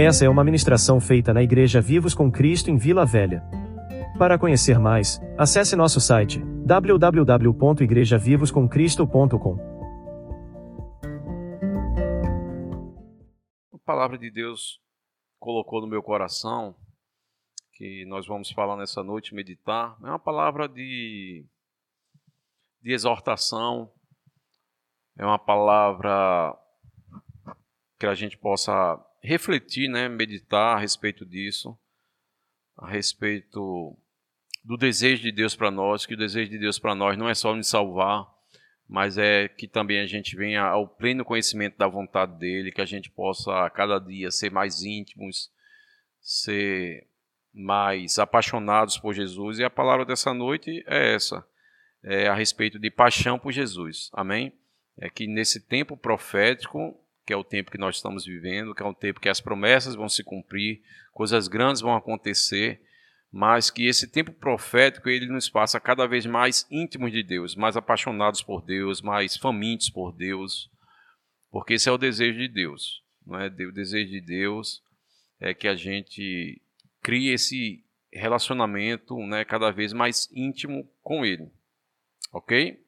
Essa é uma ministração feita na Igreja Vivos com Cristo em Vila Velha. Para conhecer mais, acesse nosso site www.igrejavivoscomcristo.com. A palavra de Deus colocou no meu coração que nós vamos falar nessa noite, meditar, é uma palavra de, de exortação, é uma palavra que a gente possa refletir, né, meditar a respeito disso, a respeito do desejo de Deus para nós, que o desejo de Deus para nós não é só nos salvar, mas é que também a gente venha ao pleno conhecimento da vontade dele, que a gente possa a cada dia ser mais íntimos, ser mais apaixonados por Jesus. E a palavra dessa noite é essa, é a respeito de paixão por Jesus. Amém? É que nesse tempo profético que é o tempo que nós estamos vivendo, que é um tempo que as promessas vão se cumprir, coisas grandes vão acontecer, mas que esse tempo profético ele nos passa cada vez mais íntimos de Deus, mais apaixonados por Deus, mais famintos por Deus, porque esse é o desejo de Deus, não é? O desejo de Deus é que a gente crie esse relacionamento, né, cada vez mais íntimo com Ele, ok?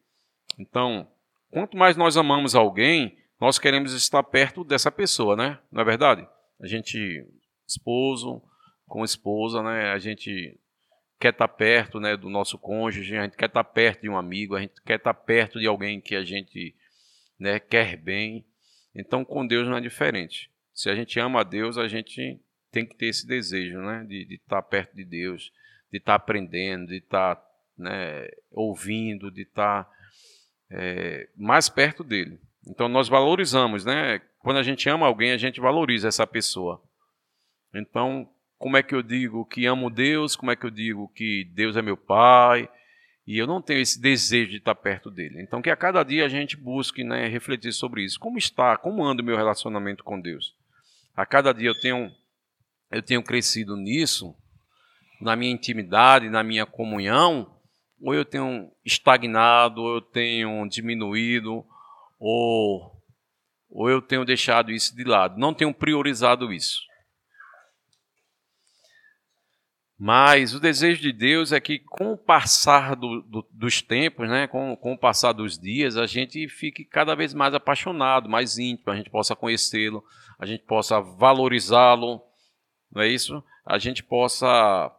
Então, quanto mais nós amamos alguém, nós queremos estar perto dessa pessoa, né? Não é verdade? A gente, esposo com esposa, né? A gente quer estar perto, né, do nosso cônjuge, a gente quer estar perto de um amigo, a gente quer estar perto de alguém que a gente, né, quer bem. Então, com Deus não é diferente. Se a gente ama a Deus, a gente tem que ter esse desejo, né, de, de estar perto de Deus, de estar aprendendo, de estar, né, ouvindo, de estar é, mais perto dele. Então nós valorizamos, né? Quando a gente ama alguém, a gente valoriza essa pessoa. Então, como é que eu digo que amo Deus? Como é que eu digo que Deus é meu Pai? E eu não tenho esse desejo de estar perto dele. Então, que a cada dia a gente busque né, refletir sobre isso. Como está? Como anda o meu relacionamento com Deus? A cada dia eu tenho, eu tenho crescido nisso, na minha intimidade, na minha comunhão, ou eu tenho estagnado, ou eu tenho diminuído, ou, ou eu tenho deixado isso de lado, não tenho priorizado isso. Mas o desejo de Deus é que, com o passar do, do, dos tempos, né, com, com o passar dos dias, a gente fique cada vez mais apaixonado, mais íntimo, a gente possa conhecê-lo, a gente possa valorizá-lo, não é isso? A gente possa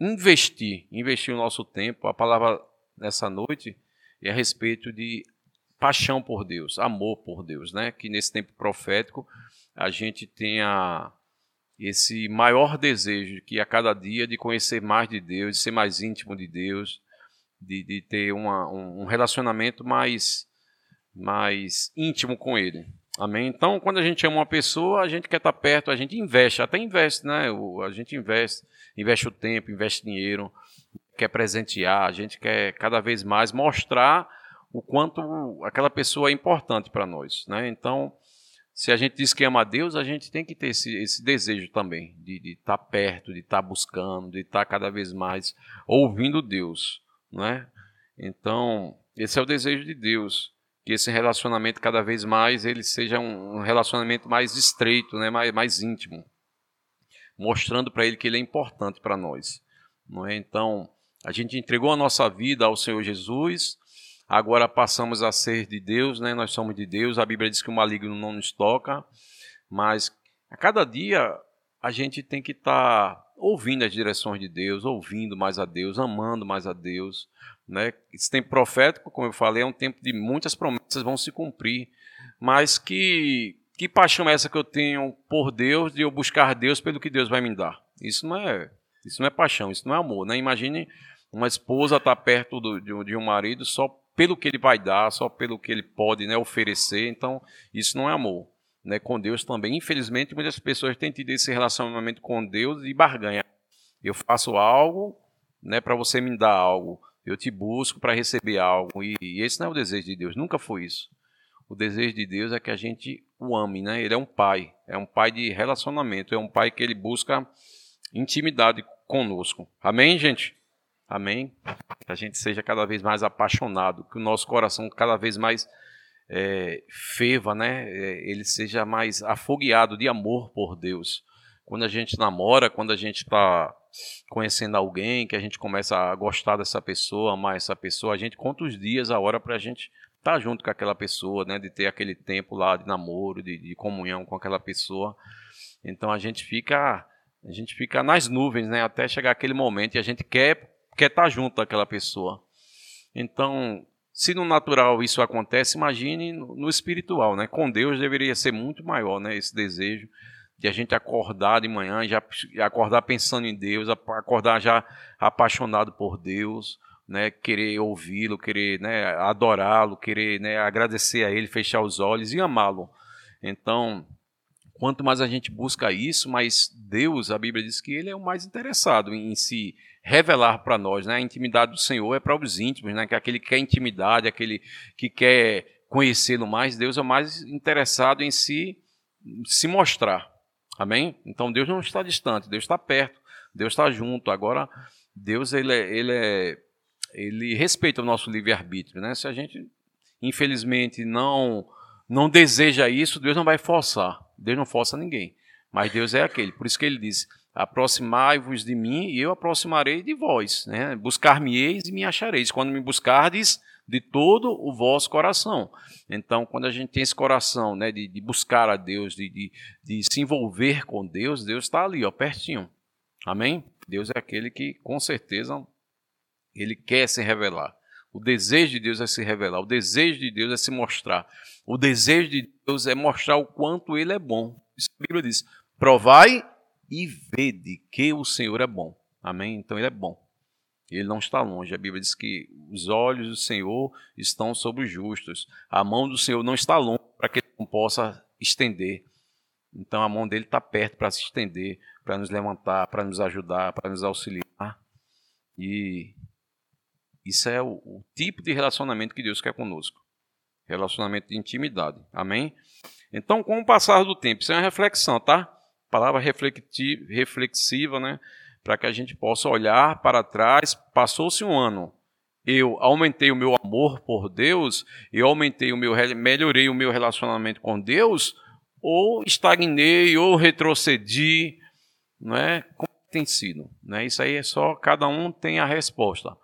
investir, investir o nosso tempo. A palavra nessa noite é a respeito de paixão por Deus, amor por Deus, né? Que nesse tempo profético a gente tenha esse maior desejo que a cada dia de conhecer mais de Deus, de ser mais íntimo de Deus, de, de ter uma, um relacionamento mais, mais íntimo com Ele. Amém? Então, quando a gente ama uma pessoa, a gente quer estar perto, a gente investe, até investe, né? A gente investe, investe o tempo, investe dinheiro, quer presentear, a gente quer cada vez mais mostrar o quanto aquela pessoa é importante para nós. Né? Então, se a gente diz que ama a Deus, a gente tem que ter esse, esse desejo também de, estar tá perto, de estar tá buscando, de estar tá cada vez mais ouvindo Deus. Né? Então, esse é o desejo de Deus, que esse relacionamento cada vez mais ele seja um, relacionamento mais estreito, né? mais, mais íntimo, mostrando para ele que ele é importante para nós. Não é? Então, a gente entregou a nossa vida ao Senhor Jesus, agora passamos a ser de Deus, né? Nós somos de Deus. A Bíblia diz que o maligno não nos toca, mas a cada dia a gente tem que estar tá ouvindo as direções de Deus, ouvindo mais a Deus, amando mais a Deus, né? Esse tempo profético, como eu falei, é um tempo de muitas promessas vão se cumprir, mas que que paixão é essa que eu tenho por Deus de eu buscar Deus pelo que Deus vai me dar? Isso não é isso não é paixão, isso não é amor, né? Imagine uma esposa estar tá perto do, de, de um marido só pelo que ele vai dar, só pelo que ele pode né, oferecer. Então, isso não é amor. Né, com Deus também. Infelizmente, muitas pessoas têm tido esse relacionamento com Deus e barganha. Eu faço algo né, para você me dar algo. Eu te busco para receber algo. E, e, esse não é o desejo de Deus. Nunca foi isso. O desejo de Deus é que a gente o ame. Né? Ele é um pai. É um pai de relacionamento. É um pai que ele busca intimidade conosco. Amém, gente? Amém? Que a gente seja cada vez mais apaixonado, que o nosso coração cada vez mais é, né? É, ele seja mais afogueado de amor por Deus. quando a gente namora, quando a gente está conhecendo alguém, que a gente começa a gostar dessa pessoa, amar essa pessoa, a gente conta os dias, a hora para a gente estar tá junto com aquela pessoa, né? De ter aquele tempo lá de namoro, de, de comunhão com aquela pessoa. Então a gente fica a gente fica nas nuvens, né? Até chegar aquele momento e a gente quer quer estar tá junto daquela pessoa. Então, se no natural isso acontece, imagine no espiritual, né? Com Deus deveria ser muito maior, né? Esse desejo de a gente acordar de manhã, já acordar pensando em Deus, acordar já apaixonado por Deus, né? Querer ouvi-lo, querer né? adorá-lo, querer né? agradecer a Ele, fechar os olhos e amá-lo. Então, quanto mais a gente busca isso, mais Deus, a Bíblia diz que Ele é o mais interessado em se revelar para nós, né? A intimidade do Senhor é para os íntimos, né? Que é aquele que quer intimidade, aquele que quer conhecê-lo mais, Deus é mais interessado em se se mostrar. Amém? Então Deus não está distante, Deus está perto, Deus está junto. Agora Deus ele é, ele é, ele respeita o nosso livre arbítrio, né? Se a gente infelizmente não não deseja isso, Deus não vai forçar. Deus não força ninguém. Mas Deus é aquele. Por isso que ele diz: aproximai-vos de mim e eu aproximarei de vós. Né? Buscar-me-eis e me achareis. Quando me buscardes de todo o vosso coração. Então, quando a gente tem esse coração né, de, de buscar a Deus, de, de, de, se envolver com Deus, Deus está ali, ó, pertinho. Amém? Deus é aquele que, com certeza, ele quer se revelar. O desejo de Deus é se revelar, o desejo de Deus é se mostrar. O desejo de Deus é mostrar o quanto ele é bom. Isso a Bíblia diz: provai e vede que o Senhor é bom. Amém? Então ele é bom. Ele não está longe. A Bíblia diz que os olhos do Senhor estão sobre os justos. A mão do Senhor não está longe para que ele não possa estender. Então a mão dele está perto para se estender, para nos levantar, para nos ajudar, para nos auxiliar. E isso é o, o, tipo de relacionamento que Deus quer conosco. Relacionamento de intimidade. Amém? Então, com o passar do tempo, isso é uma reflexão, tá? palavra reflexiva, né? Para que a gente possa olhar para trás. Passou-se um ano, eu aumentei o meu amor por Deus, eu aumentei o meu, melhorei o meu relacionamento com Deus, ou estagnei, ou retrocedi, não é? Como tem sido, né? Isso aí é só cada um tem a resposta.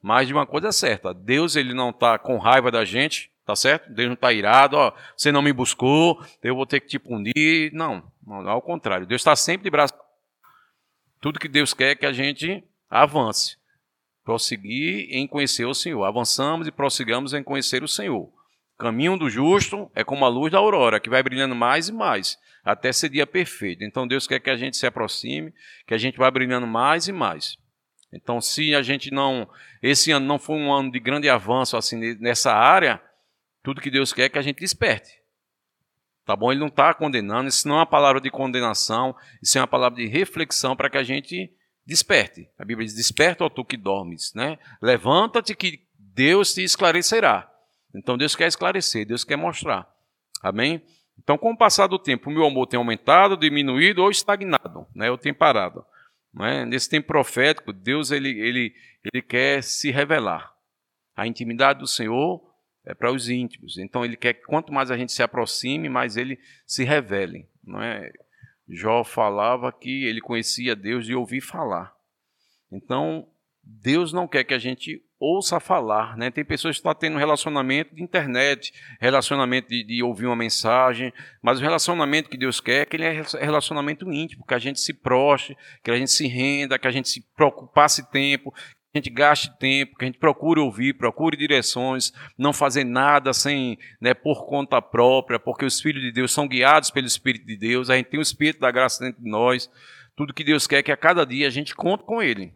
Mas de uma coisa é certa, Deus ele não está com raiva da gente, tá certo? Deus não está irado, ó, você não me buscou, eu vou ter que te punir. Não, não ao contrário. Deus está sempre de braço. Tudo que Deus quer é que a gente avance, prosseguir em conhecer o Senhor. Avançamos e prossigamos em conhecer o Senhor. Caminho do justo é como a luz da aurora, que vai brilhando mais e mais, até ser dia perfeito. Então Deus quer que a gente se aproxime, que a gente vá brilhando mais e mais. Então, se a gente não, esse ano não foi um ano de grande avanço assim nessa área, tudo que Deus quer é que a gente desperte. Tá bom? Ele não está condenando, isso não é uma palavra de condenação, isso é uma palavra de reflexão para que a gente desperte. A Bíblia diz: Desperta, ó tu que dormes. Né? Levanta-te que Deus te esclarecerá. Então Deus quer esclarecer, Deus quer mostrar. Amém? Então, com o passar do tempo, o meu amor tem aumentado, diminuído ou estagnado, né? Eu tenho parado. Né? Nesse tempo profético, Deus ele, ele, ele quer se revelar. A intimidade do Senhor é para os íntimos. Então ele quer que quanto mais a gente se aproxime, mais ele se revele. Não é? Jó falava que ele conhecia Deus de ouvir falar. Então Deus não quer que a gente ouça falar, né? Tem pessoas que estão tendo relacionamento de internet, relacionamento de, de, ouvir uma mensagem, mas o relacionamento que Deus quer é que ele é relacionamento íntimo, que a gente se proste, que a gente se renda, que a gente se preocupasse tempo, a gente gaste tempo, que a gente procure ouvir, procure direções, não fazer nada sem, né, por conta própria, porque os filhos de Deus são guiados pelo Espírito de Deus, a gente tem o Espírito da graça dentro de nós. Tudo que Deus quer é que a cada dia a gente conte com Ele.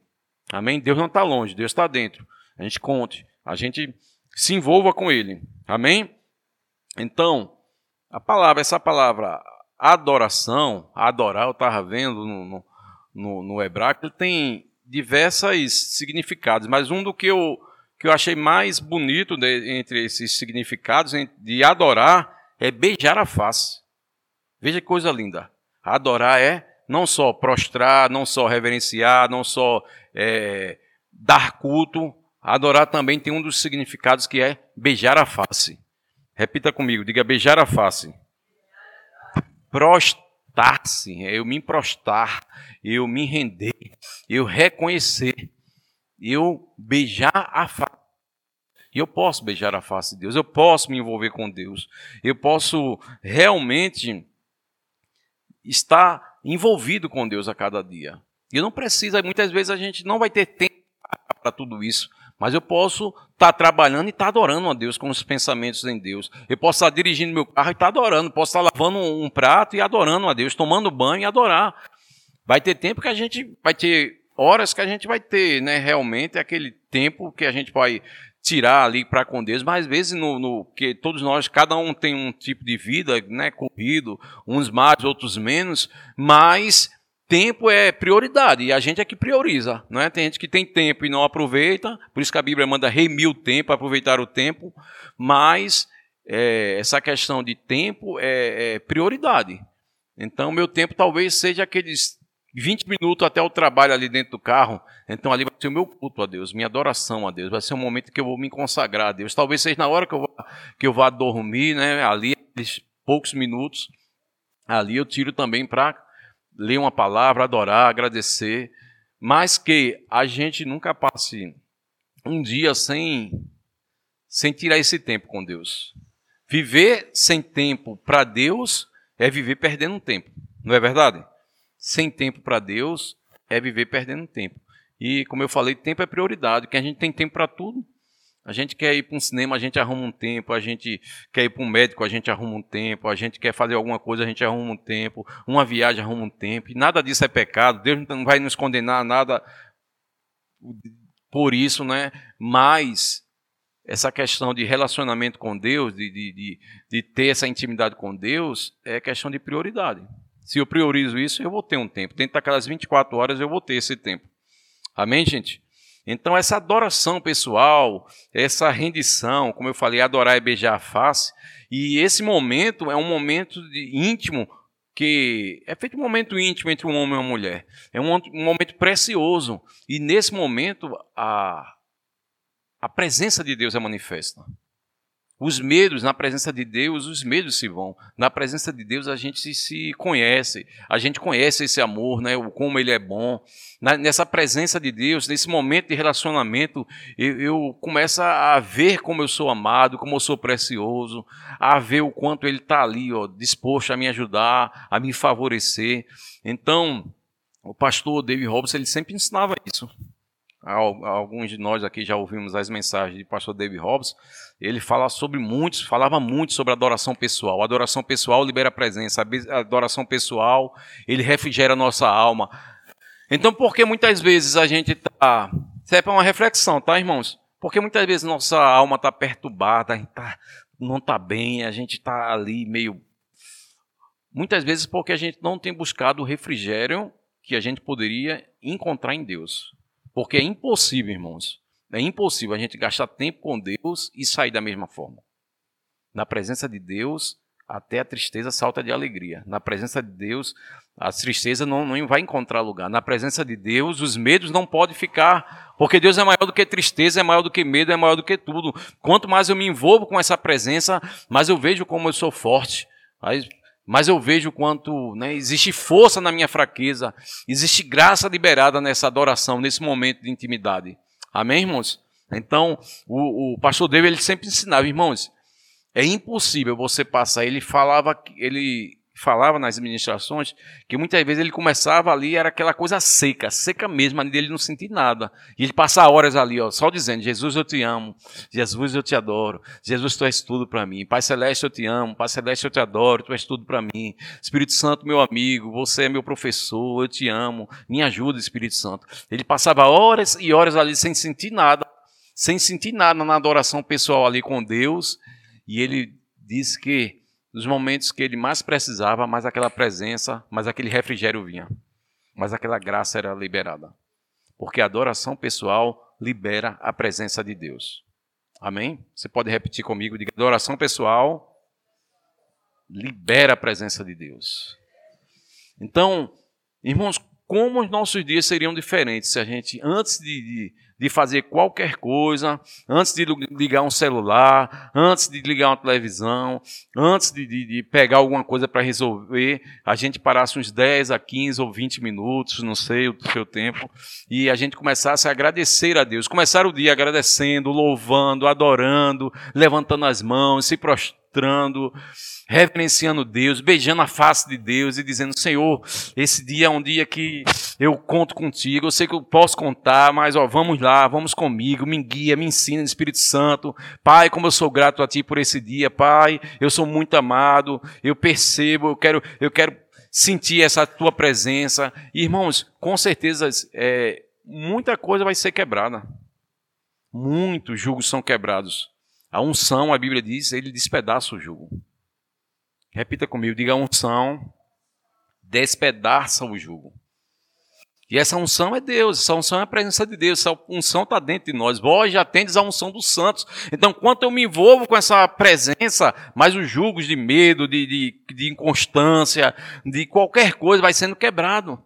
Amém? Deus não está longe, Deus está dentro. A gente conte, a gente se envolva com Ele. Amém? Então, a palavra, essa palavra adoração, adorar, eu estava vendo no, no, no hebraico, ele tem diversos significados, mas um do que eu, que eu achei mais bonito de, entre esses significados de adorar é beijar a face. Veja que coisa linda. Adorar é não só prostrar, não só reverenciar, não só é, dar culto. Adorar também tem um dos significados que é beijar a face. Repita comigo, diga beijar a face. Prostrar prostrar-se, é eu me prostrar, eu me render, eu reconhecer, eu beijar a face. Eu posso beijar a face de Deus, eu posso me envolver com Deus, eu posso realmente estar envolvido com Deus a cada dia. E não precisa, muitas vezes a gente não vai ter tempo para tudo isso. Mas eu posso estar tá trabalhando e estar tá adorando a Deus com os pensamentos em Deus. Eu posso estar tá dirigindo meu carro e estar tá adorando. Posso estar tá lavando um prato e adorando a Deus, tomando banho e adorar. Vai ter tempo que a gente vai ter horas que a gente vai ter, né? Realmente aquele tempo que a gente vai tirar ali para com Deus, mas às vezes no, no, que todos nós, cada um tem um tipo de vida, né, corrido, uns mais, outros menos, mas tempo é prioridade e a gente é que prioriza, não é? Tem gente que tem tempo e não aproveita, por isso que a Bíblia manda remir o tempo, aproveitar o tempo, mas é, essa questão de tempo é, é, prioridade. Então, meu tempo talvez seja aqueles 20 minutos até o trabalho ali dentro do carro. Então, ali vai ser o meu culto a Deus, minha adoração a Deus. Vai ser um momento que eu vou me consagrar a Deus. Talvez seja na hora que eu vou, que eu vá dormir, né? Ali, poucos minutos, ali eu tiro também para ler uma palavra, adorar, agradecer, mas que a gente nunca passe um dia sem, sem tirar esse tempo com Deus. Viver sem tempo para Deus é viver perdendo tempo, não é verdade? Sem tempo para Deus é viver perdendo tempo. E como eu falei, tempo é prioridade, que a gente tem tempo para tudo. A gente quer ir para um cinema, a gente arruma um tempo. A gente quer ir para um médico, a gente arruma um tempo. A gente quer fazer alguma coisa, a gente arruma um tempo. Uma viagem arruma um tempo. E nada disso é pecado. Deus não vai nos condenar nada por isso, né? Mas essa questão de relacionamento com Deus, de, de, de, de ter essa intimidade com Deus, é questão de prioridade. Se eu priorizo isso, eu vou ter um tempo. Dentro daquelas 24 horas, eu vou ter esse tempo. Amém, gente? Então, essa adoração pessoal, essa rendição, como eu falei, adorar e beijar a face, e esse momento é um momento íntimo que é feito um momento íntimo entre um homem e uma mulher. É um, um momento precioso. E nesse momento, a, a presença de Deus é manifesta. Os medos, na presença de Deus, os medos se vão. Na presença de Deus, a gente se, conhece. A gente conhece esse amor, né? como ele é bom. Na, nessa presença de Deus, nesse momento de relacionamento, eu, eu começo a ver como eu sou amado, como eu sou precioso, a ver o quanto ele está ali, ó, disposto a me ajudar, a me favorecer. Então, o pastor David Robson, ele sempre ensinava isso. Alguns de nós aqui já ouvimos as mensagens de pastor David Robson ele fala sobre muitos, falava muito sobre adoração pessoal. Adoração pessoal libera a presença, adoração pessoal, ele refrigera a nossa alma. Então, por que muitas vezes a gente está. Isso é para uma reflexão, tá, irmãos? Porque muitas vezes nossa alma está perturbada, a gente tá, não está bem, a gente está ali meio. Muitas vezes porque a gente não tem buscado o refrigério que a gente poderia encontrar em Deus. Porque é impossível, irmãos, é impossível a gente gastar tempo com Deus e sair da mesma forma. Na presença de Deus, até a tristeza salta de alegria. Na presença de Deus, a tristeza não, não vai encontrar lugar. Na presença de Deus, os medos não podem ficar, porque Deus é maior do que tristeza, é maior do que medo, é maior do que tudo. Quanto mais eu me envolvo com essa presença, mais eu vejo como eu sou forte. Mas eu vejo quanto né, existe força na minha fraqueza, existe graça liberada nessa adoração, nesse momento de intimidade. Amém, irmãos? Então, o, o pastor David ele sempre ensinava, irmãos, é impossível você passar. Ele falava, ele falava nas administrações que muitas vezes ele começava ali, era aquela coisa seca, seca mesmo, ali dele não sentir nada. E ele passa horas ali, ó, só dizendo: Jesus, eu te amo, Jesus, eu te adoro, Jesus, tu és tudo para mim, Pai Celeste, eu te amo, Pai Celeste, eu te adoro, tu és tudo para mim, Espírito Santo, meu amigo, você é meu professor, eu te amo, me ajuda, Espírito Santo. Ele passava horas e horas ali sem sentir nada, sem sentir nada na adoração pessoal ali com Deus, e ele disse que nos momentos que ele mais precisava, mais aquela presença, mais aquele refrigério vinha, mais aquela graça era liberada. Porque a adoração pessoal libera a presença de Deus. Amém? Você pode repetir comigo? Diga: adoração pessoal libera a presença de Deus. Então, irmãos, como os nossos dias seriam diferentes se a gente, antes de, de, de, fazer qualquer coisa, antes de ligar um celular, antes de ligar uma televisão, antes de, de pegar alguma coisa para resolver, a gente parasse uns 10 a 15 ou 20 minutos, não sei o seu tempo, e a gente começasse a agradecer a Deus. Começar o dia agradecendo, louvando, adorando, levantando as mãos, se prostrando reverenciando Deus, beijando a face de Deus e dizendo: Senhor, esse dia é um dia que eu conto contigo, eu sei que eu posso contar, mas ó, vamos lá, vamos comigo, me guia, me ensina, Espírito Santo. Pai, como eu sou grato a Ti por esse dia, Pai, eu sou muito amado, eu percebo, eu quero, eu quero sentir essa Tua presença. Irmãos, com certeza, é, muita coisa vai ser quebrada. Muitos julgos são quebrados. A unção, a Bíblia diz, ele despedaça o jugo. Repita comigo, diga unção, despedaça o jugo. E essa unção é Deus, essa unção é a presença de Deus, essa unção está dentro de nós. Vós já tendes a unção dos santos. Então, quanto eu me envolvo com essa presença, mais os julgos de medo, de, de, de inconstância, de qualquer coisa vai sendo quebrado.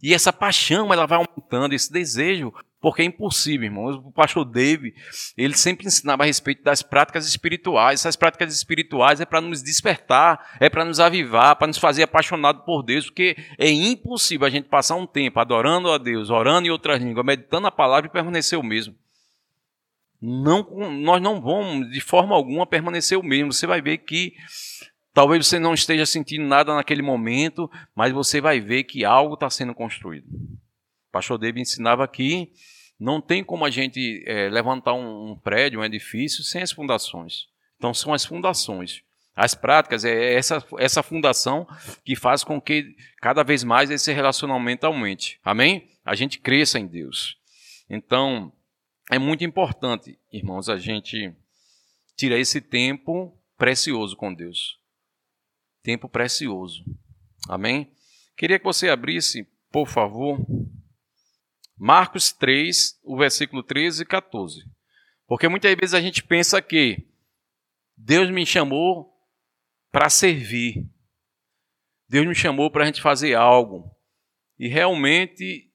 E essa paixão, ela vai aumentando, esse desejo porque é impossível, irmãos. O pastor David, ele sempre ensinava a respeito das práticas espirituais. Essas práticas espirituais é para nos despertar, é para nos avivar, para nos fazer apaixonados por Deus, porque é impossível a gente passar um tempo adorando a Deus, orando em outras línguas, meditando a palavra e permanecer o mesmo. Não, nós não vamos, de forma alguma, permanecer o mesmo. Você vai ver que talvez você não esteja sentindo nada naquele momento, mas você vai ver que algo está sendo construído. O pastor David ensinava que não tem como a gente é, levantar um, um, prédio, um edifício, sem as fundações. Então, são as fundações. As práticas, é essa, essa fundação que faz com que cada vez mais esse relacionamento aumente. Amém? A gente cresça em Deus. Então, é muito importante, irmãos, a gente tirar esse tempo precioso com Deus. Tempo precioso. Amém? Queria que você abrisse, por favor, Marcos 3, o versículo 13 e 14. Porque muitas vezes a gente pensa que Deus me chamou para servir. Deus me chamou para a gente fazer algo. E realmente,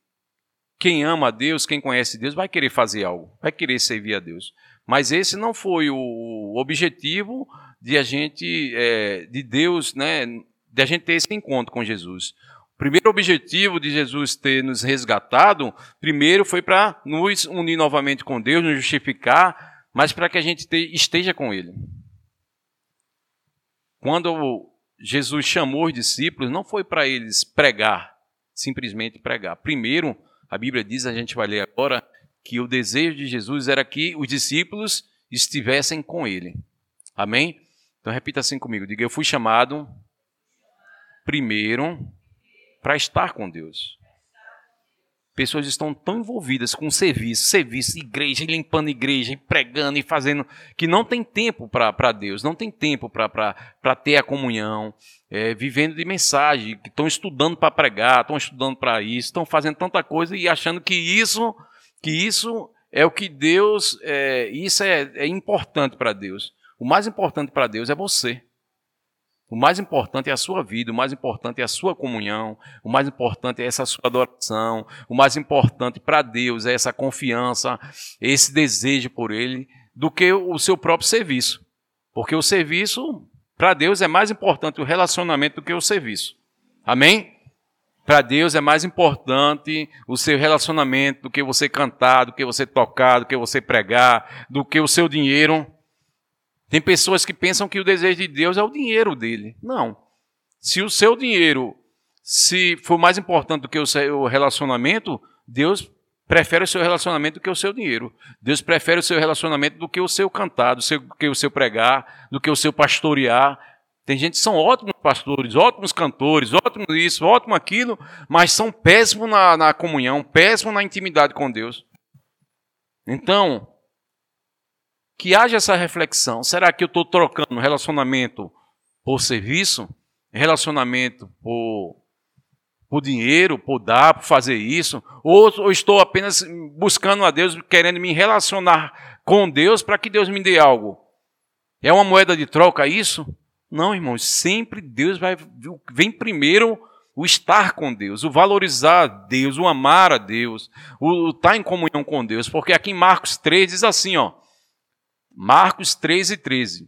quem ama a Deus, quem conhece Deus, vai querer fazer algo, vai querer servir a Deus. Mas esse não foi o objetivo de a gente, é, de Deus, né, de a gente ter esse encontro com Jesus primeiro objetivo de Jesus ter nos resgatado, primeiro foi para nos unir novamente com Deus, nos justificar, mas para que a gente esteja com Ele. Quando Jesus chamou os discípulos, não foi para eles pregar, simplesmente pregar. Primeiro, a Bíblia diz, a gente vai ler agora, que o desejo de Jesus era que os discípulos estivessem com Ele. Amém? Então repita assim comigo: diga, eu fui chamado primeiro para estar com Deus. Pessoas estão tão envolvidas com serviço, serviço, igreja, limpando igreja, pregando e fazendo, que não tem tempo para Deus, não tem tempo para ter a comunhão, é, vivendo de mensagem, que estão estudando para pregar, estão estudando para isso, estão fazendo tanta coisa e achando que isso, que isso é o que Deus, é, isso é, é importante para Deus. O mais importante para Deus é você. O mais importante é a sua vida, o mais importante é a sua comunhão, o mais importante é essa sua adoração, o mais importante para Deus é essa confiança, esse desejo por Ele, do que o seu próprio serviço. Porque o serviço, para Deus, é mais importante o relacionamento do que o serviço. Amém? Para Deus é mais importante o seu relacionamento do que você cantar, do que você tocar, do que você pregar, do que o seu dinheiro. Tem pessoas que pensam que o desejo de Deus é o dinheiro dele. Não. Se o seu dinheiro se for mais importante do que o seu relacionamento, Deus prefere o seu relacionamento do que o seu dinheiro. Deus prefere o seu relacionamento do que o seu cantar, do, seu, do que o seu pregar, do que o seu pastorear. Tem gente que são ótimos pastores, ótimos cantores, ótimos isso, ótimo aquilo, mas são péssimos na, na comunhão, péssimos na intimidade com Deus. Então, que haja essa reflexão. Será que eu estou trocando relacionamento por serviço? Relacionamento por, por dinheiro, por dar, por fazer isso? Ou, ou estou apenas buscando a Deus, querendo me relacionar com Deus para que Deus me dê algo? É uma moeda de troca isso? Não, irmãos, sempre Deus vai vem primeiro o estar com Deus, o valorizar Deus, o amar a Deus, o estar em comunhão com Deus. Porque aqui em Marcos 3 diz assim, ó. Marcos 3 e 13.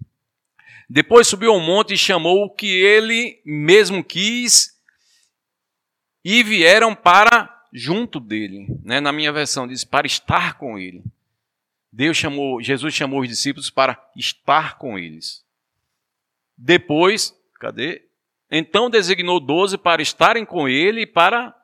Depois subiu ao monte e chamou o que ele mesmo quis e vieram para junto dele. Né? Na minha versão diz para estar com ele. Deus chamou, Jesus chamou os discípulos para estar com eles. Depois, cadê? Então designou doze para estarem com ele e para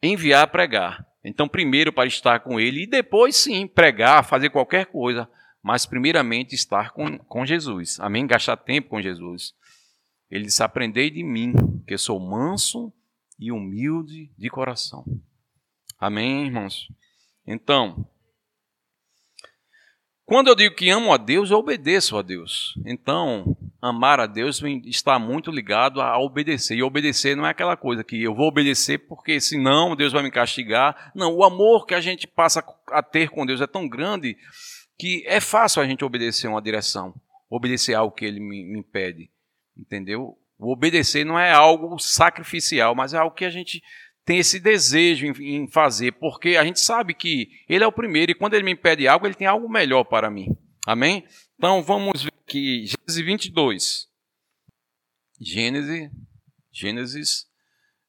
enviar pregar. Então, primeiro para estar com ele e depois sim pregar, fazer qualquer coisa, mas primeiramente estar com, com Jesus. Amém? Gastar tempo com Jesus. Ele disse: Aprendei de mim, que sou manso e humilde de coração. Amém, irmãos? Então, quando eu digo que amo a Deus, eu obedeço a Deus. Então, amar a Deus está muito ligado a obedecer. E obedecer não é aquela coisa que eu vou obedecer porque senão Deus vai me castigar. Não, o amor que a gente passa a ter com Deus é tão grande que é fácil a gente obedecer uma direção, obedecer algo que Ele me, me pede. Entendeu? O obedecer não é algo sacrificial, mas é algo que a gente tem esse desejo em, em, fazer, porque a gente sabe que Ele é o primeiro e quando Ele me pede algo, Ele tem algo melhor para mim. Amém? Então vamos ver aqui, Gênesis 22. Gênesis, Gênesis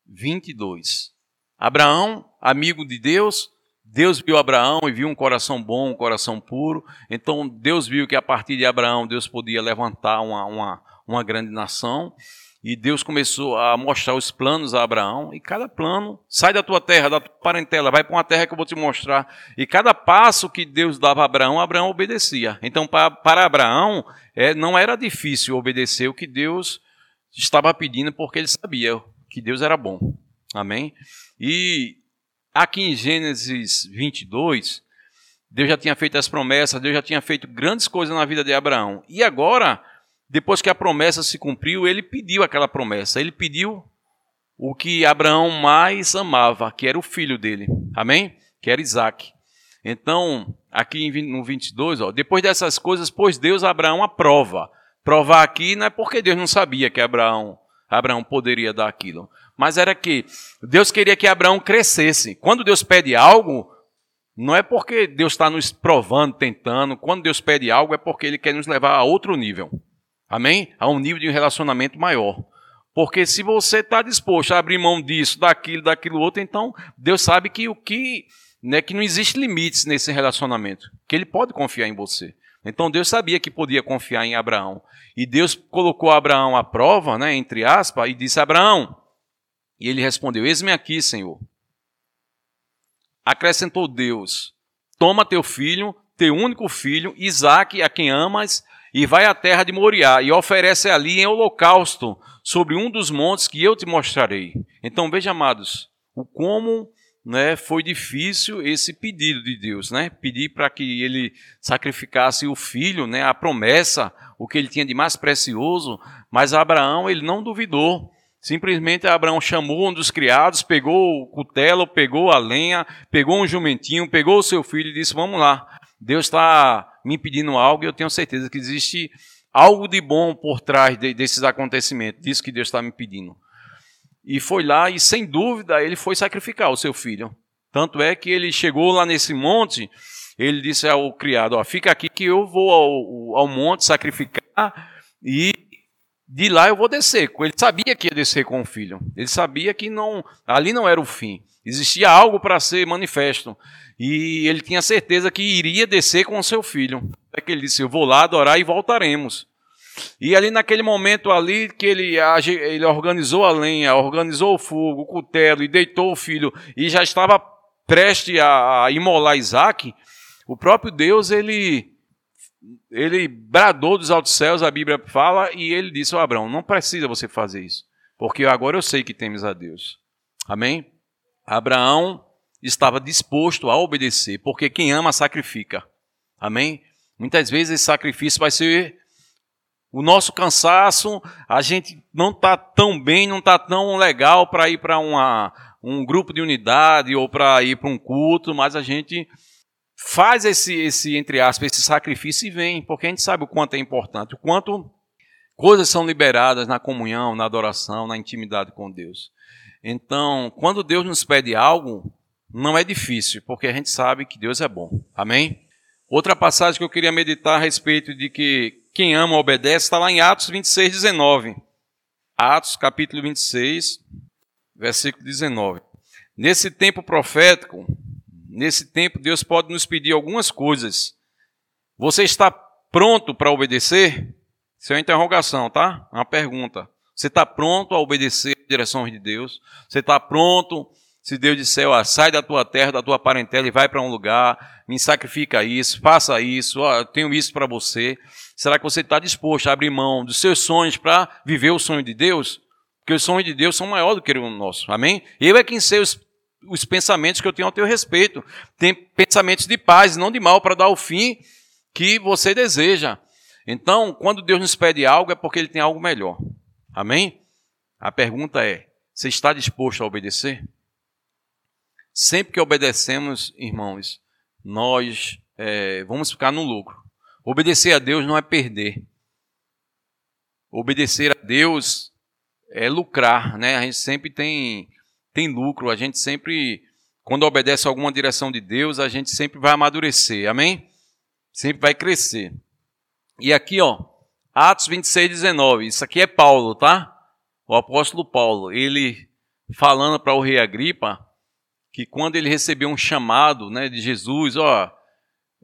22. Abraão, amigo de Deus, Deus viu Abraão e viu um coração bom, um coração puro. Então Deus viu que a partir de Abraão Deus podia levantar uma, uma, uma grande nação. E Deus começou a mostrar os planos a Abraão, e cada plano, sai da tua terra, da tua parentela, vai para uma terra que eu vou te mostrar. E cada passo que Deus dava a Abraão, Abraão obedecia. Então, para, para Abraão, é, não era difícil obedecer o que Deus estava pedindo, porque ele sabia que Deus era bom. Amém? E aqui em Gênesis 22, Deus já tinha feito as promessas, Deus já tinha feito grandes coisas na vida de Abraão. E agora depois que a promessa se cumpriu, ele pediu aquela promessa. Ele pediu o que Abraão mais amava, que era o filho dele. Amém? Que era Isaac. Então, aqui no 22, ó, depois dessas coisas, pôs Deus a Abraão a prova. Provar aqui não é porque Deus não sabia que Abraão, Abraão poderia dar aquilo, mas era que Deus queria que Abraão crescesse. Quando Deus pede algo, não é porque Deus está nos provando, tentando. Quando Deus pede algo, é porque Ele quer nos levar a outro nível. Amém? A um nível de relacionamento maior. Porque se você está disposto a abrir mão disso, daquilo, daquilo outro, então Deus sabe que o que, né, que não existe limites nesse relacionamento, que Ele pode confiar em você. Então Deus sabia que podia confiar em Abraão. E Deus colocou Abraão à prova, né, entre aspas, e disse: Abraão. E ele respondeu: Eis-me aqui, Senhor. Acrescentou Deus: Toma teu filho, teu único filho, Isaque, a quem amas, e vai à terra de Moriá e oferece ali em holocausto sobre um dos montes que eu te mostrarei. Então veja, amados, o como né, foi difícil esse pedido de Deus, né? Pedir para que ele sacrificasse o filho, né, a promessa, o que ele tinha de mais precioso, mas Abraão ele não duvidou. Simplesmente Abraão chamou um dos criados, pegou o cutelo, pegou a lenha, pegou um jumentinho, pegou o seu filho e disse: Vamos lá, Deus está me pedindo algo e eu tenho certeza que existe algo de bom por trás de, desses acontecimentos, disso que Deus está me pedindo. E foi lá e, sem dúvida, ele foi sacrificar o seu filho. Tanto é que ele chegou lá nesse monte, ele disse ao criado: ó, Fica aqui que eu vou ao, ao monte sacrificar e de lá eu vou descer. Ele sabia que ia descer com o filho. Ele sabia que não ali não era o fim. Existia algo para ser manifesto. E ele tinha certeza que iria descer com o seu filho. É que ele disse: Eu vou lá adorar e voltaremos. E ali naquele momento ali que ele, ele organizou a lenha, organizou o fogo, o cutelo e deitou o filho e já estava prestes a imolar Isaac, o próprio Deus ele ele bradou dos altos céus, a Bíblia fala, e ele disse ao Abraão: Não precisa você fazer isso, porque agora eu sei que temos a Deus. Amém? Abraão estava disposto a obedecer, porque quem ama sacrifica. Amém? Muitas vezes esse sacrifício vai ser o nosso cansaço, a gente não está tão bem, não está tão legal para ir para um grupo de unidade ou para ir para um culto, mas a gente faz esse, esse, entre aspas, esse sacrifício e vem, porque a gente sabe o quanto é importante, o quanto Coisas são liberadas na comunhão, na adoração, na intimidade com Deus. Então, quando Deus nos pede algo, não é difícil, porque a gente sabe que Deus é bom. Amém? Outra passagem que eu queria meditar a respeito de que quem ama obedece está lá em Atos 26, 19. Atos capítulo 26, versículo 19. Nesse tempo profético, nesse tempo Deus pode nos pedir algumas coisas. Você está pronto para obedecer? Isso é uma interrogação, tá? Uma pergunta. Você está pronto a obedecer as direções de Deus? Você está pronto, se Deus disser, ó, sai da tua terra, da tua parentela e vai para um lugar, me sacrifica isso, faça isso, ó, eu tenho isso para você. Será que você está disposto a abrir mão dos seus sonhos para viver o sonho de Deus? Porque os sonhos de Deus são maiores do que o nosso. Amém? Eu é quem sei os, os pensamentos que eu tenho ao teu respeito. Tem pensamentos de paz, não de mal, para dar o fim que você deseja. Então, quando Deus nos pede algo, é porque Ele tem algo melhor. Amém? A pergunta é: você está disposto a obedecer? Sempre que obedecemos, irmãos, nós é, vamos ficar no lucro. Obedecer a Deus não é perder. Obedecer a Deus é lucrar, né? A gente sempre tem, tem lucro, a gente sempre, quando obedece a alguma direção de Deus, a gente sempre vai amadurecer, amém? Sempre vai crescer. E aqui, ó, Atos 26, 19. Isso aqui é Paulo, tá? O apóstolo Paulo. Ele falando para o rei Agripa que quando ele recebeu um chamado né, de Jesus, ó,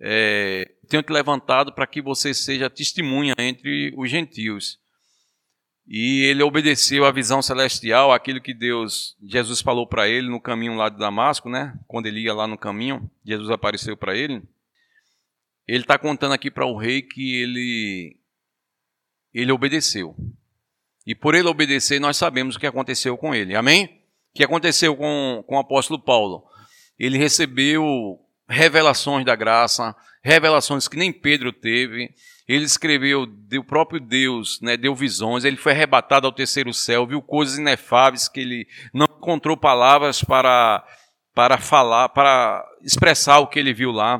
é, tenho te levantado para que você seja testemunha entre os gentios. E ele obedeceu à visão celestial, aquilo que Deus, Jesus falou para ele no caminho lá de Damasco, né? Quando ele ia lá no caminho, Jesus apareceu para ele. Ele está contando aqui para o rei que ele, ele obedeceu. E por ele obedecer, nós sabemos o que aconteceu com ele. Amém? O que aconteceu com, com o apóstolo Paulo? Ele recebeu revelações da graça, revelações que nem Pedro teve. Ele escreveu, o próprio Deus né, deu visões, ele foi arrebatado ao terceiro céu, viu coisas inefáveis que ele não encontrou palavras para, para falar, para expressar o que ele viu lá.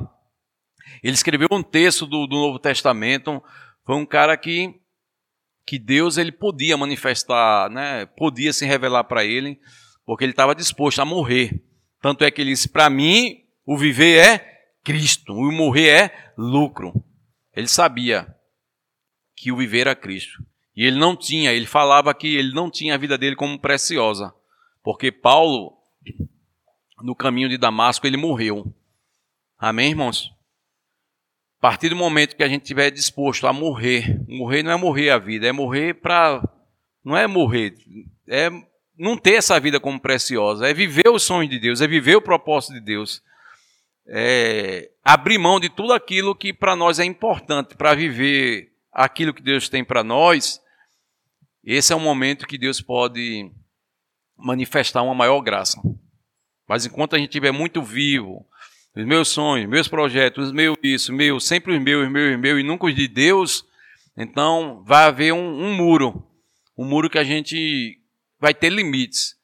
Ele escreveu um texto do, do Novo Testamento. Foi um cara que, que Deus ele podia manifestar, né? podia se revelar para ele, porque ele estava disposto a morrer. Tanto é que ele disse: para mim, o viver é Cristo, o morrer é lucro. Ele sabia que o viver era Cristo. E ele não tinha, ele falava que ele não tinha a vida dele como preciosa. Porque Paulo, no caminho de Damasco, ele morreu. Amém, irmãos? A partir do momento que a gente estiver disposto a morrer, morrer não é morrer a vida, é morrer para. Não é morrer, é não ter essa vida como preciosa, é viver o sonho de Deus, é viver o propósito de Deus, é abrir mão de tudo aquilo que para nós é importante para viver aquilo que Deus tem para nós. Esse é um momento que Deus pode manifestar uma maior graça. Mas enquanto a gente estiver muito vivo, os meus sonhos, meus projetos, os meus isso, meu, sempre os meus, os meus, meus e nunca os de Deus, então vai haver um, um muro. Um muro que a gente vai ter limites.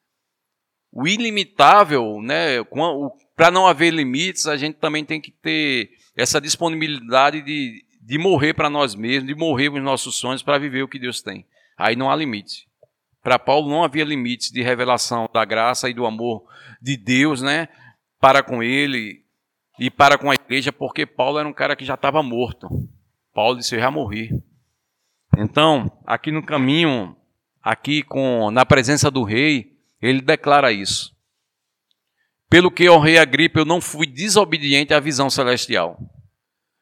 O ilimitável, né, para não haver limites, a gente também tem que ter essa disponibilidade de, de morrer para nós mesmos, de morrer os nossos sonhos para viver o que Deus tem. Aí não há limite. Para Paulo não havia limites de revelação da graça e do amor de Deus, né, para com ele, e para com a igreja, porque Paulo era um cara que já estava morto. Paulo disse: Eu já morri. Então, aqui no caminho, aqui com na presença do rei, ele declara isso. Pelo que, ao rei Agripa, eu não fui desobediente à visão celestial,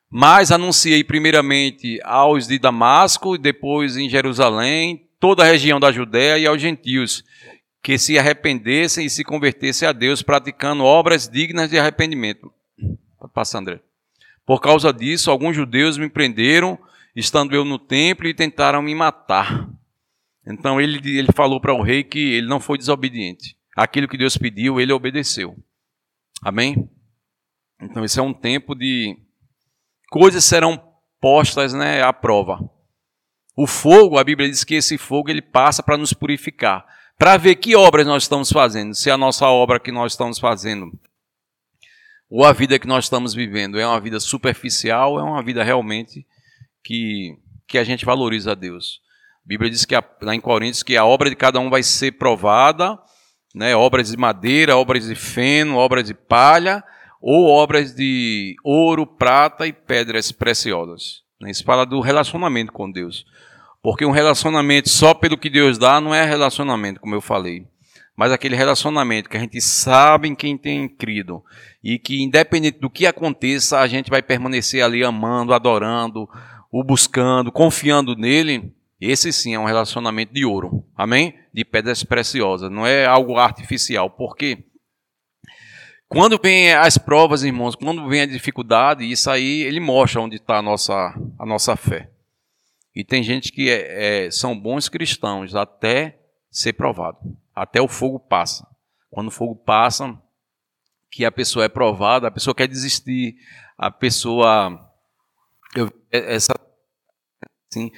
mas anunciei primeiramente aos de Damasco depois em Jerusalém, toda a região da Judéia e aos gentios, que se arrependessem e se convertessem a Deus, praticando obras dignas de arrependimento. Passa, André. Por causa disso, alguns judeus me prenderam, estando eu no templo, e tentaram me matar. Então ele, ele falou para o rei que ele não foi desobediente. Aquilo que Deus pediu, ele obedeceu. Amém? Então esse é um tempo de coisas serão postas né, à prova. O fogo, a Bíblia diz que esse fogo ele passa para nos purificar, para ver que obras nós estamos fazendo, se a nossa obra que nós estamos fazendo ou a vida que nós estamos vivendo é uma vida superficial, é uma vida realmente que, que a gente valoriza a Deus. A Bíblia diz que a, lá em Coríntios que a obra de cada um vai ser provada, né? Obras de madeira, obras de feno, obras de palha ou obras de ouro, prata e pedras preciosas. Isso fala do relacionamento com Deus. Porque um relacionamento só pelo que Deus dá não é relacionamento, como eu falei. Mas aquele relacionamento que a gente sabe em quem tem crido e que, independente do que aconteça, a gente vai permanecer ali amando, adorando, o buscando, confiando nele. Esse sim é um relacionamento de ouro, amém? De pedras preciosas, não é algo artificial. Por quê? Quando vem as provas, irmãos, quando vem a dificuldade, isso aí ele mostra onde está a nossa, a nossa fé. E tem gente que é, é, são bons cristãos até ser provado, até o fogo passa. Quando o fogo passa, que a pessoa é provada, a pessoa quer desistir, a pessoa eu, é, essa assim,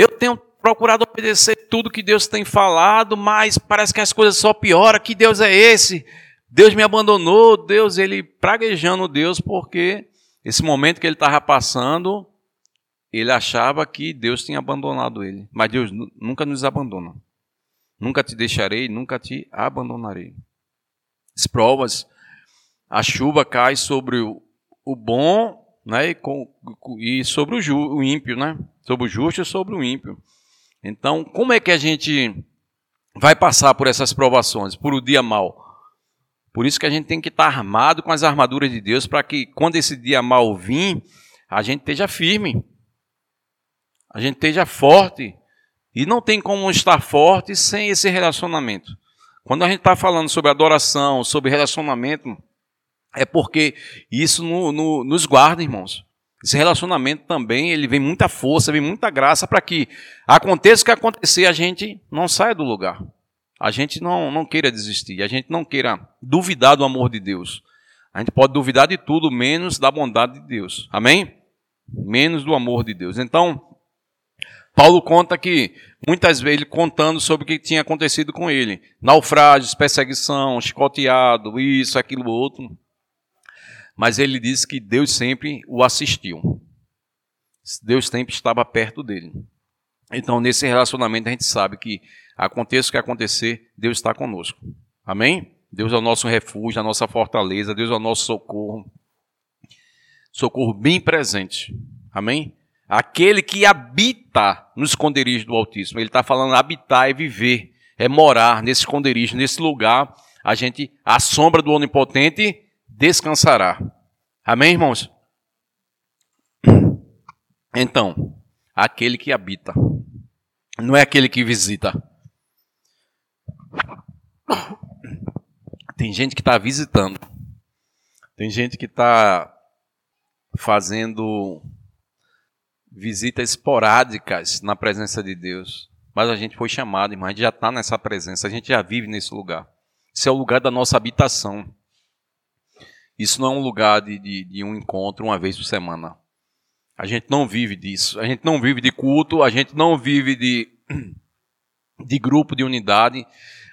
eu tenho procurado obedecer tudo que Deus tem falado, mas parece que as coisas só pioram. Que Deus é esse? Deus me abandonou, Deus, ele praguejando Deus, porque esse momento que ele estava passando, ele achava que Deus tinha abandonado ele. Mas Deus nunca nos abandona. Nunca te deixarei, nunca te abandonarei. As provas, a chuva cai sobre o, bom né, e, sobre o ímpio, né? Sobre o justo e sobre o ímpio. Então, como é que a gente vai passar por essas provações, por o dia mal? Por isso que a gente tem que estar armado com as armaduras de Deus para que quando esse dia mal vir, a gente esteja firme. A gente esteja forte. E não tem como estar forte sem esse relacionamento. Quando a gente está falando sobre adoração, sobre relacionamento, é porque isso no, no, nos guarda, irmãos. Esse relacionamento também, ele vem muita força, vem muita graça para que aconteça o que acontecer, a gente não saia do lugar a gente não, não queira desistir, a gente não queira duvidar do amor de Deus. A gente pode duvidar de tudo, menos da bondade de Deus. Amém? Menos do amor de Deus. Então, Paulo conta que, muitas vezes, ele contando sobre o que tinha acontecido com ele: naufrágios, perseguição, chicoteado, isso, aquilo, outro. Mas ele disse que Deus sempre o assistiu. Deus sempre estava perto dele. Então, nesse relacionamento, a gente sabe que aconteça o que acontecer, Deus está conosco. Amém? Deus é o nosso refúgio, a nossa fortaleza, Deus é o nosso socorro. Socorro bem presente. Amém? Aquele que habita no esconderijo do Altíssimo. Ele está falando habitar é viver, é morar nesse esconderijo, nesse lugar. A gente, à sombra do Onipotente, descansará. Amém, irmãos? Então, aquele que habita, não é aquele que visita. Tem gente que está visitando. Tem gente que está fazendo visitas esporádicas na presença de Deus. Mas a gente foi chamado, irmão. A gente já está nessa presença. A gente já vive nesse lugar. Isso é o lugar da nossa habitação. Isso não é um lugar de, de, de um encontro uma vez por semana. A gente não vive disso. A gente não vive de culto. A gente não vive de, de grupo, de unidade